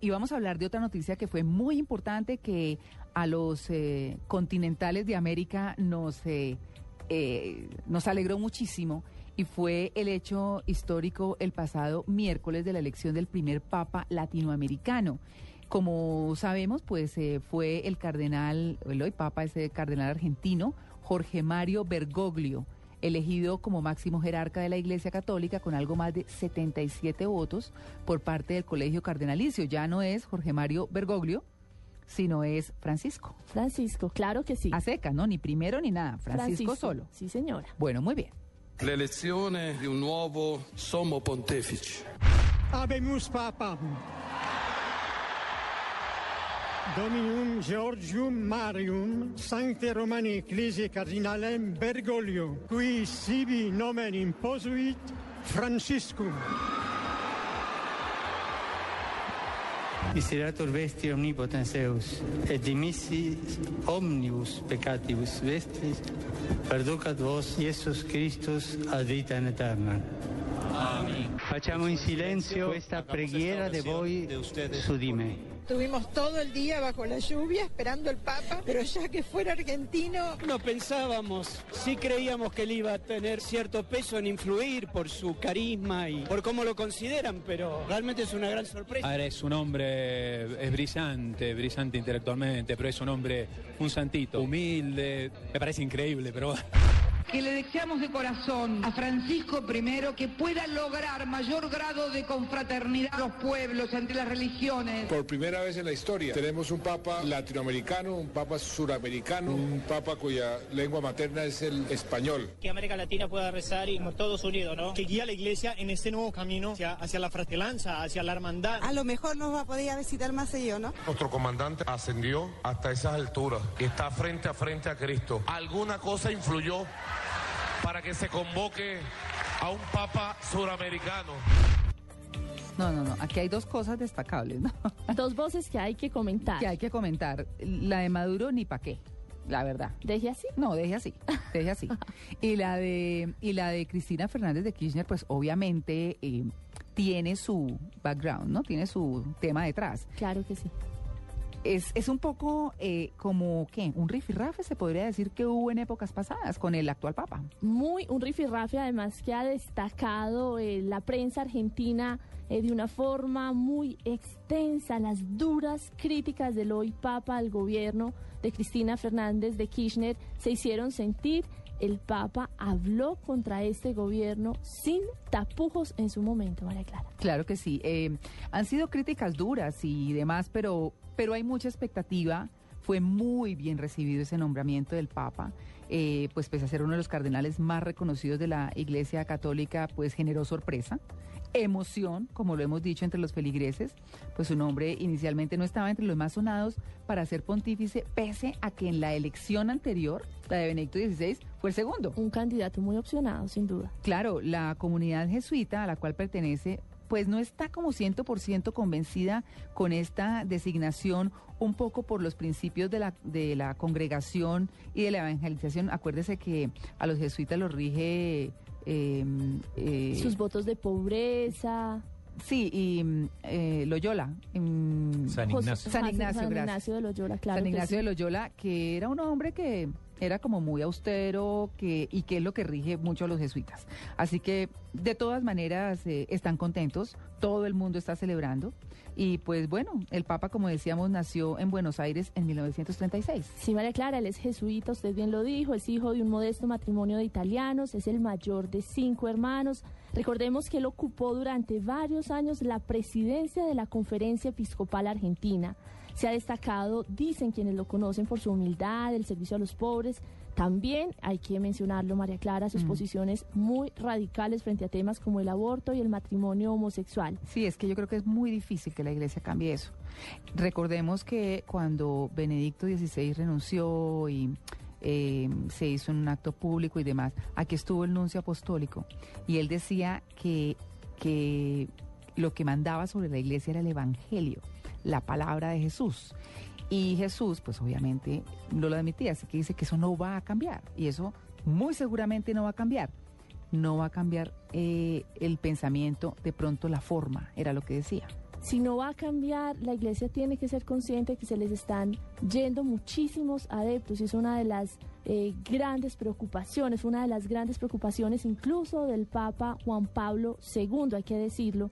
Y vamos a hablar de otra noticia que fue muy importante que a los eh, continentales de América nos, eh, eh, nos alegró muchísimo y fue el hecho histórico el pasado miércoles de la elección del primer papa latinoamericano. Como sabemos, pues fue el cardenal, el hoy papa, ese cardenal argentino, Jorge Mario Bergoglio elegido como máximo jerarca de la Iglesia Católica con algo más de 77 votos por parte del Colegio Cardenalicio. Ya no es Jorge Mario Bergoglio, sino es Francisco. Francisco, claro que sí. A seca, ¿no? Ni primero ni nada. Francisco, solo. Sí, señora. Bueno, muy bien. La elección de un nuevo sommo pontefice. Habemus Papa. Dominum Georgium Marium Sancte Romani Ecclesiae Cardinalem Bergoglio, qui sibi nomen imposuit Franciscum. Miserator vesti omnipotens Deus, et dimissi omnibus peccatibus vestris, perducat vos, Iesus Christus, ad vita in eterna. Facciamo in silenzio questa preghiera de voi su di me. Estuvimos todo el día bajo la lluvia esperando el Papa, pero ya que fuera argentino... No pensábamos, sí creíamos que él iba a tener cierto peso en influir por su carisma y por cómo lo consideran, pero realmente es una gran sorpresa. Ahora es un hombre, es brillante, brillante intelectualmente, pero es un hombre, un santito, humilde, me parece increíble, pero que le deseamos de corazón a Francisco I que pueda lograr mayor grado de confraternidad a los pueblos, entre las religiones. Por primera vez en la historia tenemos un papa latinoamericano, un papa suramericano, un papa cuya lengua materna es el español. Que América Latina pueda rezar y todos unidos, ¿no? Que guía a la iglesia en este nuevo camino hacia, hacia la fratelanza, hacia la hermandad. A lo mejor nos va a poder visitar más seguido, ¿no? Nuestro comandante ascendió hasta esas alturas y está frente a frente a Cristo. ¿Alguna cosa influyó? Para que se convoque a un papa suramericano. No, no, no. Aquí hay dos cosas destacables, ¿no? Dos voces que hay que comentar. Que hay que comentar. La de Maduro ni pa' qué, la verdad. ¿Deje así? No, deje así. Deje así. y la de y la de Cristina Fernández de Kirchner, pues obviamente eh, tiene su background, ¿no? Tiene su tema detrás. Claro que sí. Es, es un poco eh, como, ¿qué? Un rifirrafe se podría decir que hubo en épocas pasadas con el actual Papa. Muy un rifirrafe, además que ha destacado eh, la prensa argentina eh, de una forma muy extensa las duras críticas del hoy Papa al gobierno de Cristina Fernández de Kirchner se hicieron sentir. El Papa habló contra este gobierno sin tapujos en su momento, María Clara. Claro que sí. han sido críticas duras y demás, pero pero hay mucha expectativa. Fue muy bien recibido ese nombramiento del Papa, eh, pues pese a ser uno de los cardenales más reconocidos de la Iglesia Católica, pues generó sorpresa, emoción, como lo hemos dicho entre los feligreses, pues su nombre inicialmente no estaba entre los más sonados para ser pontífice, pese a que en la elección anterior, la de Benedicto XVI, fue el segundo. Un candidato muy opcionado, sin duda. Claro, la comunidad jesuita a la cual pertenece pues no está como ciento por ciento convencida con esta designación, un poco por los principios de la, de la congregación y de la evangelización. Acuérdese que a los jesuitas los rige... Em, eh, Sus votos de pobreza. Sí, y eh, Loyola. San Ignacio. San Ignacio, San Ignacio de Loyola, claro. San Ignacio de Loyola, que era un hombre que era como muy austero que, y que es lo que rige mucho a los jesuitas. Así que de todas maneras eh, están contentos, todo el mundo está celebrando y pues bueno, el Papa como decíamos nació en Buenos Aires en 1936. Sí, María Clara, él es jesuita, usted bien lo dijo, es hijo de un modesto matrimonio de italianos, es el mayor de cinco hermanos. Recordemos que él ocupó durante varios años la presidencia de la Conferencia Episcopal Argentina. Se ha destacado, dicen quienes lo conocen, por su humildad, el servicio a los pobres. También hay que mencionarlo, María Clara, sus mm. posiciones muy radicales frente a temas como el aborto y el matrimonio homosexual. Sí, es que yo creo que es muy difícil que la iglesia cambie eso. Recordemos que cuando Benedicto XVI renunció y eh, se hizo en un acto público y demás, aquí estuvo el nuncio apostólico y él decía que, que lo que mandaba sobre la iglesia era el evangelio la palabra de Jesús. Y Jesús, pues obviamente no lo admitía, así que dice que eso no va a cambiar. Y eso muy seguramente no va a cambiar. No va a cambiar eh, el pensamiento, de pronto la forma, era lo que decía. Si no va a cambiar, la iglesia tiene que ser consciente que se les están yendo muchísimos adeptos y es una de las eh, grandes preocupaciones, una de las grandes preocupaciones incluso del Papa Juan Pablo II, hay que decirlo.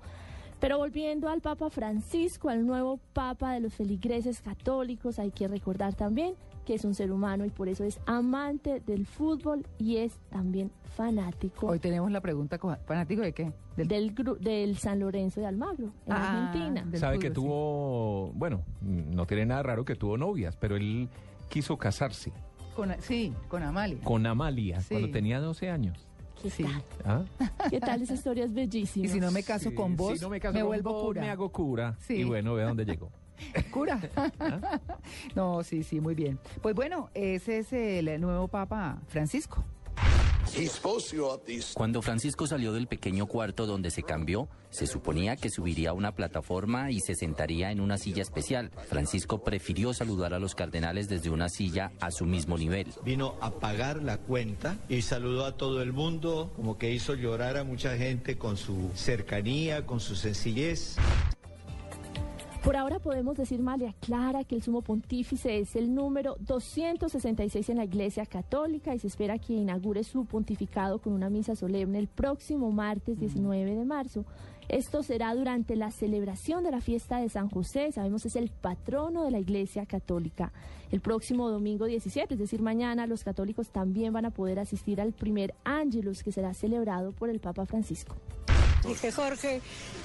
Pero volviendo al Papa Francisco, al nuevo Papa de los feligreses católicos, hay que recordar también que es un ser humano y por eso es amante del fútbol y es también fanático. Hoy tenemos la pregunta, co- ¿fanático de qué? Del, gru- del San Lorenzo de Almagro, en Ah, Argentina. del Sabe que sí. tuvo, bueno, no tiene nada raro que tuvo novias, pero él quiso casarse Con, sí, con Amalia. con Amalia Sí. cuando tenía 12 años. ¿Qué, Sí. ¿Ah? tal? ¿Qué tal? Esa historia es bellísima. Y si no me caso con Sí, vos, si no me, caso me con vuelvo vos, cura. Me hago cura. Sí. Y bueno, ve a dónde llegó. Cura. no, sí, sí, muy bien. Pues bueno, ese es el nuevo Papa Francisco. Cuando Francisco salió del pequeño cuarto donde se cambió, se suponía que subiría a una plataforma y se sentaría en una silla especial. Francisco prefirió saludar a los cardenales desde una silla a su mismo nivel. Vino a pagar la cuenta y saludó a todo el mundo, como que hizo llorar a mucha gente con su cercanía, con su sencillez. Por ahora podemos decir, María Clara, que el sumo pontífice es el número 266 en la Iglesia Católica y se espera que inaugure su pontificado con una misa solemne el próximo martes 19 de marzo. Esto será durante la celebración de la fiesta de San José, sabemos es el patrono de la Iglesia Católica. El próximo domingo 17, es decir, mañana, los católicos también van a poder asistir al primer Ángelus que será celebrado por el Papa Francisco. Dije, Jorge,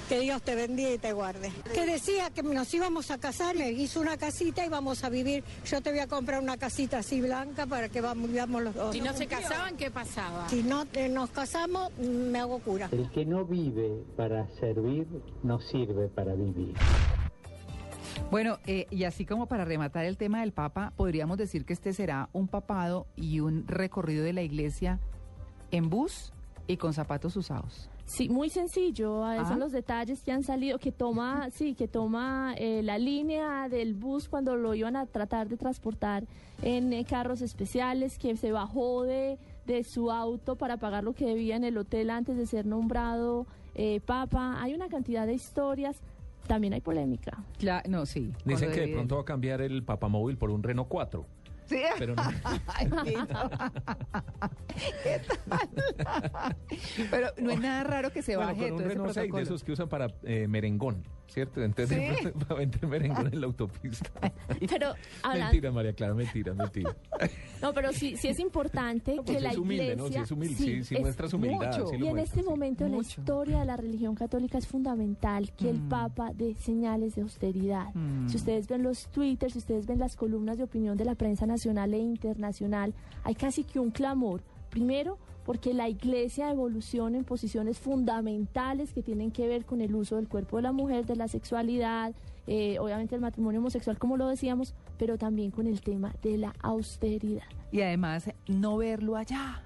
que Dios te bendiga y te guarde. Que decía que nos íbamos a casar, me hizo una casita y vamos a vivir. Yo te voy a comprar una casita así blanca para que vamos, vivamos los dos. Si no se casaban, ¿qué pasaba? Si no eh, nos casamos, me hago cura. El que no vive para servir, no sirve para vivir. Bueno, eh, y así como para rematar el tema del Papa, podríamos decir que este será un papado y un recorrido de la iglesia en bus y con zapatos usados. Sí, muy sencillo. ah, Ah. Son los detalles que han salido, que toma, sí, que toma eh, la línea del bus cuando lo iban a tratar de transportar en eh, carros especiales, que se bajó de, de su auto para pagar lo que debía en el hotel antes de ser nombrado eh, papa. Hay una cantidad de historias. También hay polémica. No, sí. Dicen que de de- pronto va a cambiar el papamóvil por un Renault 4. Sí. Pero no. Ay, Tito. ¿Qué tal? Pero no es nada raro que se Bueno, baje con un Renault 6 de esos que usan para eh, merengón, ¿cierto? Entonces, Sí. para vender merengón en la autopista. Pero hablando, Mentira, María Clara, mentira, mentira. no, pero sí, sí es importante pues que sí la es humilde, iglesia, ¿no? Sí es humilde, sí- sí es muestra su humildad, mucho. sí lo y en muestra, este sí. momento en la historia de la religión católica es fundamental que el Mm. Papa dé señales de austeridad. Mm. Si ustedes ven los twitters, si ustedes ven las columnas de opinión de la prensa nacional e internacional, hay casi que un clamor. Primero, porque la iglesia evoluciona en posiciones fundamentales que tienen que ver con el uso del cuerpo de la mujer, de la sexualidad, eh, obviamente el matrimonio homosexual, como lo decíamos, pero también con el tema de la austeridad. Y además, no verlo allá,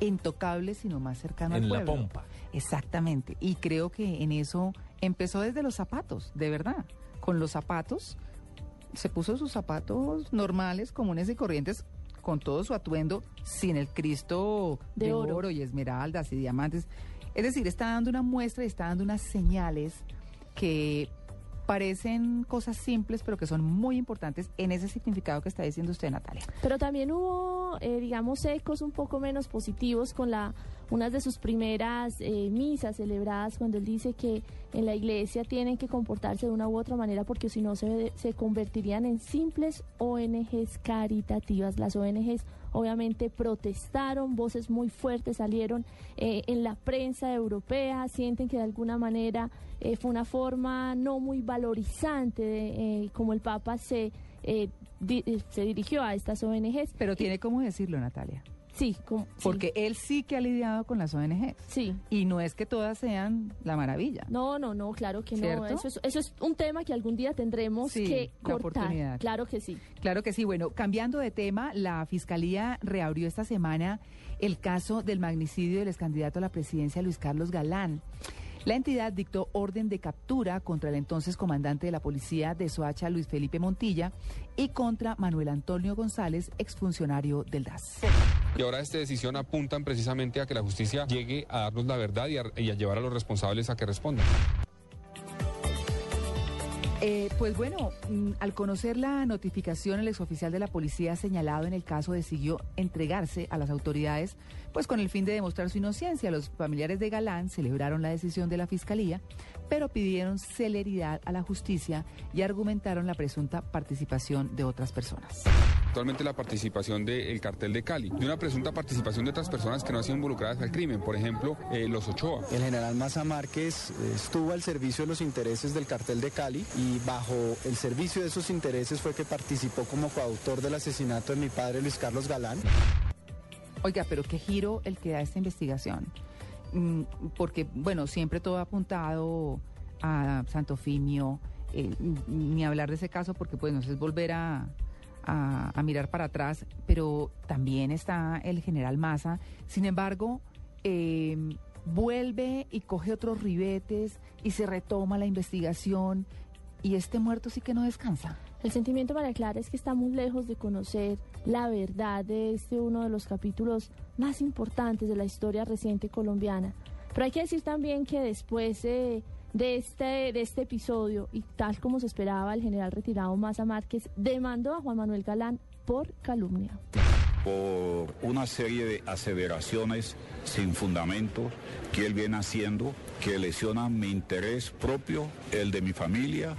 intocable, sino más cercano al En la pueblo. pompa. Exactamente. Y creo que en eso empezó desde los zapatos, de verdad. Con los zapatos, se puso sus zapatos normales, comunes y corrientes, con todo su atuendo, sin el Cristo de, De oro. oro. y esmeraldas y diamantes. Es decir, está dando una muestra y está dando unas señales que parecen cosas simples, pero que son muy importantes en ese significado que está diciendo usted, Natalia. Pero también hubo, eh, digamos, ecos un poco menos positivos con la unas de sus primeras eh, misas celebradas cuando él dice que en la iglesia tienen que comportarse de una u otra manera porque si no se, se convertirían en simples ONGs caritativas. Las ONGs obviamente protestaron, voces muy fuertes salieron eh, en la prensa europea, sienten que de alguna manera eh, fue una forma no muy valorizante de eh, como el Papa se, eh, di- eh, se dirigió a estas ONGs. Pero tiene cómo decirlo, Natalia. Sí, como, sí. Porque él sí que ha lidiado con las ONG. Sí. Y no es que todas sean la maravilla. No, no, no, claro que no. Eso es, eso es un tema que algún día tendremos Sí, que la cortar. oportunidad. Claro que sí. Claro que sí. Bueno, cambiando de tema, la Fiscalía reabrió esta semana el caso del magnicidio del ex candidato a la presidencia Luis Carlos Galán. La entidad dictó orden de captura contra el entonces comandante de la policía de Soacha, Luis Felipe Montilla, y contra Manuel Antonio González, exfuncionario del DAS. Y ahora esta decisión apuntan precisamente a que la justicia llegue a darnos la verdad y a, llevar a los responsables a que respondan. Eh, pues bueno, mm, al conocer la notificación, el exoficial de la policía señalado en el caso decidió entregarse a las autoridades, pues con el fin de demostrar su inocencia. Los familiares de Galán celebraron la decisión de la fiscalía, pero pidieron celeridad a la justicia y argumentaron la presunta participación de otras personas. Actualmente la participación del cartel de Cali, y una presunta participación de otras personas que no han sido involucradas al crimen, por ejemplo, eh, los Ochoa. El general Maza Márquez eh, estuvo al servicio de los intereses del cartel de Cali y bajo el servicio de esos intereses fue que participó como coautor del asesinato de mi padre Luis Carlos Galán. Oiga, pero qué giro el que da esta investigación. Mm, Porque, bueno, siempre todo apuntado a Santofimio, eh, ni hablar de ese caso porque, pues, no es volver a, a- mirar para atrás, pero también está el general Maza. Sin embargo, eh, vuelve y coge otros ribetes y se retoma la investigación y este muerto sí que no descansa. El sentimiento, María Clara, es que estamos lejos de conocer la verdad de este uno de los capítulos más importantes de la historia reciente colombiana. Pero hay que decir también que después de, este, de este episodio, y tal como se esperaba, el general retirado Maza Márquez demandó a Juan Manuel Galán por calumnia. por una serie de aseveraciones sin fundamento que él viene haciendo que lesionan mi interés propio, el de mi familia.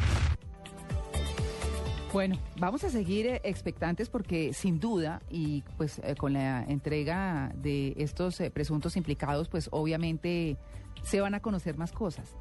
Bueno, vamos a seguir eh, expectantes porque sin duda y pues eh, con la entrega de estos eh, presuntos implicados, pues obviamente se van a conocer más cosas.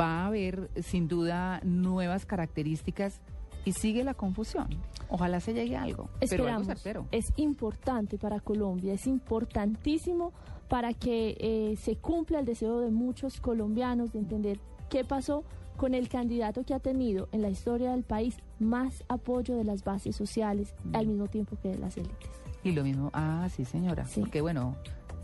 Va a haber sin duda nuevas características y sigue la confusión. Ojalá se llegue a algo. Pero algo Esperamos. certero. Es importante para Colombia, es importantísimo para que eh, se cumpla el deseo de muchos colombianos de entender qué pasó con el candidato que ha tenido en la historia del país más apoyo de las bases sociales al mismo tiempo que de las élites. Y lo mismo, ah, sí señora, porque bueno,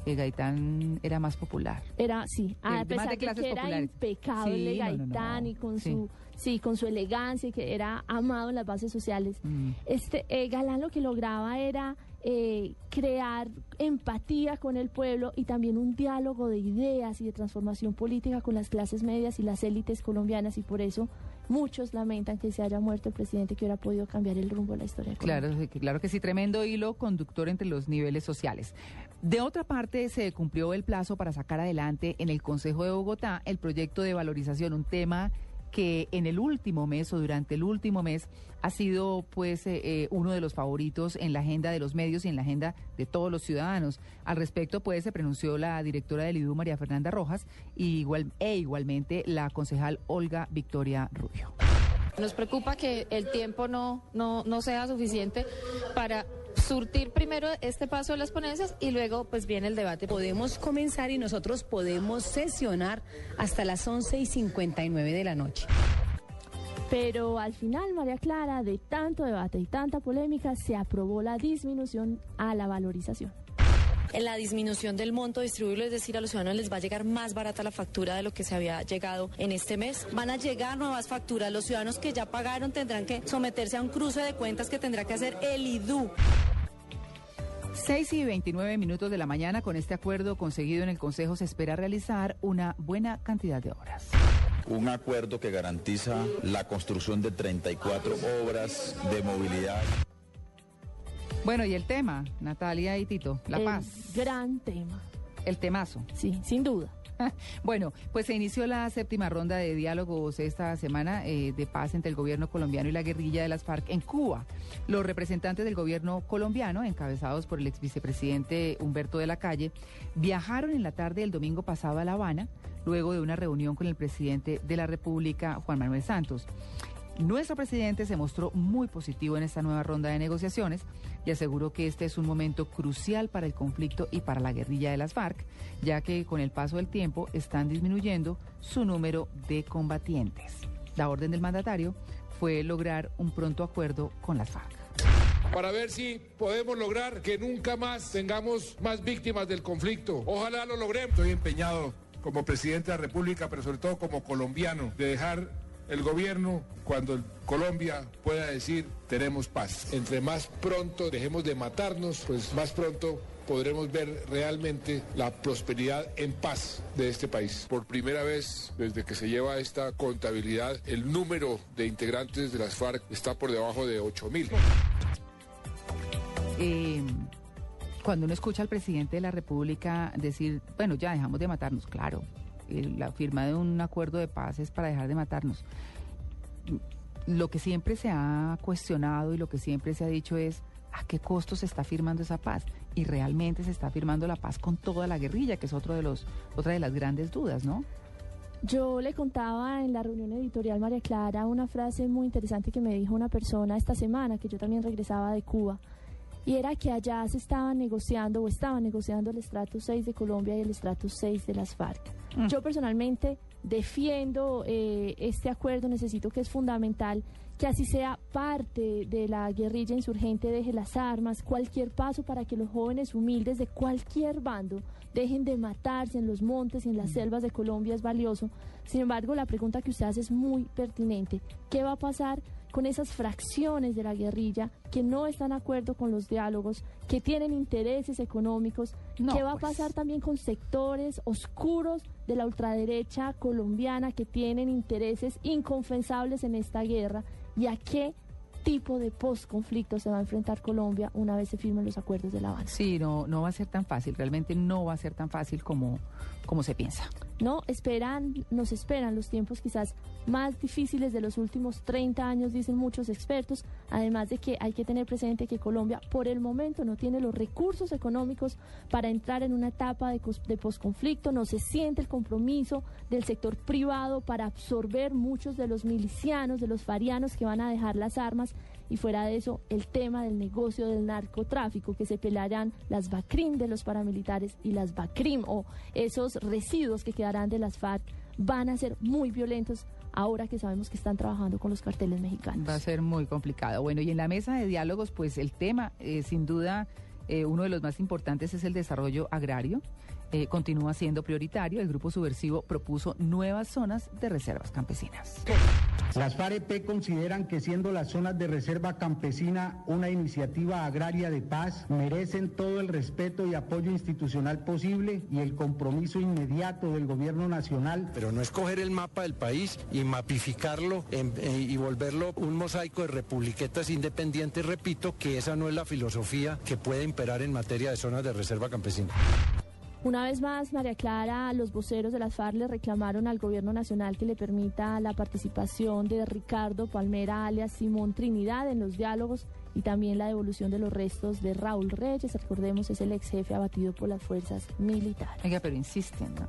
eh, Gaitán era más popular. Era, sí, a pesar de, que era impecable Sí, no, no, no. Gaitán y con Sí. su sí, con su elegancia y que era amado en las bases sociales. Mm. Este eh, Galán lo que lograba era eh, crear empatía con el pueblo y también un diálogo de ideas y de transformación política con las clases medias y las élites colombianas y por eso muchos lamentan que se haya muerto el presidente que hubiera podido cambiar el rumbo de la historia. Claro, claro que sí, tremendo hilo conductor entre los niveles sociales. De otra parte, se cumplió el plazo para sacar adelante en el Consejo de Bogotá el proyecto de valorización, un tema que en el último mes o durante el último mes ha sido pues eh, eh, uno de los favoritos en la agenda de los medios y en la agenda de todos los ciudadanos. Al respecto pues se pronunció la directora del IDU María Fernanda Rojas y igual, e igualmente la concejal Olga Victoria Rubio. Nos preocupa que el tiempo no, no, no sea suficiente para surtir primero este paso de las ponencias y luego pues viene el debate. Podemos comenzar y nosotros podemos sesionar hasta las 11 y 59 de la noche. Pero al final, María Clara, de tanto debate y tanta polémica, se aprobó la disminución a la valorización. En la disminución del monto distribuible, es decir, a los ciudadanos les va a llegar más barata la factura de lo que se había llegado en este mes. Van a llegar nuevas facturas. Los ciudadanos que ya pagaron tendrán que someterse a un cruce de cuentas que tendrá que hacer el IDU. 6 y 29 minutos de la mañana, con este acuerdo conseguido en el Consejo, se espera realizar una buena cantidad de obras. Un acuerdo que garantiza la construcción de 34 obras de movilidad. Bueno, y el tema, Natalia y Tito, la El paz. Gran tema. El temazo. Sí, sin duda. Bueno, pues se inició la séptima ronda de diálogos esta semana eh, de paz entre el gobierno colombiano y la guerrilla de las FARC en Cuba. Los representantes del gobierno colombiano, encabezados por el ex vicepresidente Humberto de la Calle, viajaron en la tarde del domingo pasado a La Habana, luego de una reunión con el presidente de la República, Juan Manuel Santos. Nuestro presidente se mostró muy positivo en esta nueva ronda de negociaciones y aseguró que este es un momento crucial para el conflicto y para la guerrilla de las FARC, ya que con el paso del tiempo están disminuyendo su número de combatientes. La orden del mandatario fue lograr un pronto acuerdo con las FARC. para ver si podemos lograr que nunca más tengamos más víctimas del conflicto. Ojalá lo logremos. Estoy empeñado como presidente de la República, pero sobre todo como colombiano, de dejar el gobierno cuando Colombia pueda decir tenemos paz. Entre más pronto dejemos de matarnos, pues más pronto podremos ver realmente la prosperidad en paz de este país. Por primera vez desde que se lleva esta contabilidad, el número de integrantes de las FARC está por debajo de 8 mil. Eh, cuando uno escucha al presidente de la República decir, bueno, ya dejamos de matarnos, claro, la firma de un acuerdo de paz es para dejar de matarnos. Lo que siempre se ha cuestionado y lo que siempre se ha dicho es, ¿a qué costo se está firmando esa paz? Y realmente se está firmando la paz con toda la guerrilla, que es otro de los, otra de las grandes dudas, ¿no? Yo le contaba en la reunión editorial María Clara una frase muy interesante que me dijo una persona esta semana, que yo también regresaba de Cuba, y era que allá se estaba negociando o estaban negociando el estrato 6 de Colombia y el estrato 6 de las FARC. Yo personalmente defiendo eh, este acuerdo, necesito que es fundamental que así sea parte de la guerrilla insurgente deje las armas, cualquier paso para que los jóvenes humildes de cualquier bando dejen de matarse en los montes y en las selvas de Colombia es valioso. Sin embargo, la pregunta que usted hace es muy pertinente. ¿Qué va a pasar con esas fracciones de la guerrilla que no están de acuerdo con los diálogos, que tienen intereses económicos? ¿Qué va a pues. pasar también con sectores oscuros de la ultraderecha colombiana que tienen intereses inconfesables en esta guerra? ¿Y a qué tipo de post-conflicto se va a enfrentar Colombia una vez se firmen los acuerdos de La Habana? Sí, no, no va a ser tan fácil, realmente no va a ser tan fácil como, como se piensa. No, esperan, nos esperan los tiempos quizás más difíciles de los últimos 30 años, dicen muchos expertos, además de que hay que tener presente que Colombia por el momento no tiene los recursos económicos para entrar en una etapa de, de posconflicto, no se siente el compromiso del sector privado para absorber muchos de los milicianos, de los farianos que van a dejar las armas y fuera de eso el tema del negocio del narcotráfico que se pelearán las BACRIM de los paramilitares y las BACRIM o esos residuos que quedarán de las FARC van a ser muy violentos ahora que sabemos que están trabajando con los carteles mexicanos. Va a ser muy complicado. Bueno, y en la mesa de diálogos, pues el tema, eh, sin duda, eh, uno de los más importantes es el desarrollo agrario. Eh, continúa siendo prioritario. El grupo subversivo propuso nuevas zonas de reservas campesinas. Las FAREP consideran que siendo las zonas de reserva campesina una iniciativa agraria de paz, merecen todo el respeto y apoyo institucional posible y el compromiso inmediato del gobierno nacional. Pero no es coger el mapa del país y mapificarlo en- eh, y volverlo un mosaico de republiquetas independientes. Repito que esa no es la filosofía que puede imperar en materia de zonas de reserva campesina. Una vez más, María Clara, los voceros de las FARC le reclamaron al gobierno nacional que le permita la participación de Ricardo Palmera, alias Simón Trinidad, en los diálogos y también la devolución de los restos de Raúl Reyes. Recordemos, es el ex jefe abatido por las fuerzas militares. Oiga, pero insisten, ¿no?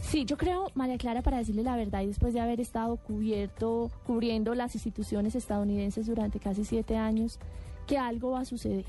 Sí, yo creo, María Clara, para decirle la verdad, y después de haber estado cubierto, cubriendo las instituciones estadounidenses durante casi siete años, que algo va a suceder.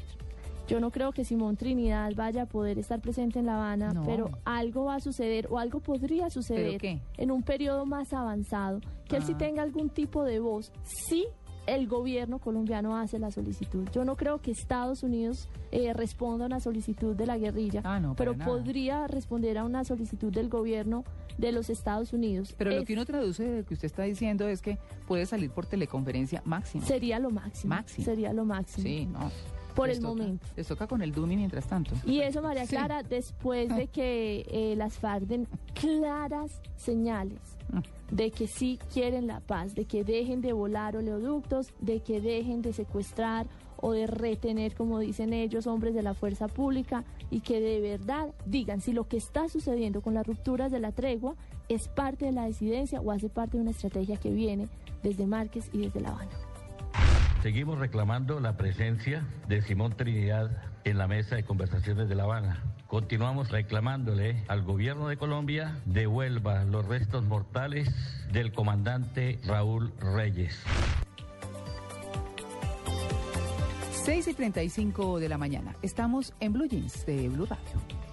Yo no creo que Simón Trinidad vaya a poder estar presente en La Habana, No. pero algo va a suceder o algo podría suceder en un periodo más avanzado, que él sí Ah. tenga algún tipo de voz. Sí, el gobierno colombiano hace la solicitud. Yo no creo que Estados Unidos eh, responda a una solicitud de la guerrilla, Ah, no, pero nada. podría responder a una solicitud del gobierno de los Estados Unidos. Pero lo que uno traduce de lo que usted está diciendo es que puede salir por teleconferencia máximo. Sería lo máximo. Máximo. Sería lo máximo. Sí, no. Por Les el toca- momento. Les toca con el Dumi mientras tanto. Y eso, María Sí. Clara, después de que eh, las FARC den claras señales Mm. de que sí quieren la paz, de que dejen de volar oleoductos, de que dejen de secuestrar o de retener, como dicen ellos, hombres de la fuerza pública y que de verdad digan si lo que está sucediendo con las rupturas de la tregua es parte de la disidencia o hace parte de una estrategia que viene desde Márquez y desde La Habana. Seguimos reclamando la presencia de Simón Trinidad en la mesa de conversaciones de La Habana. Continuamos reclamándole al gobierno de Colombia devuelva los restos mortales del comandante Raúl Reyes. 6 y 35 de la mañana. Estamos en Blue Jeans de Blue Radio.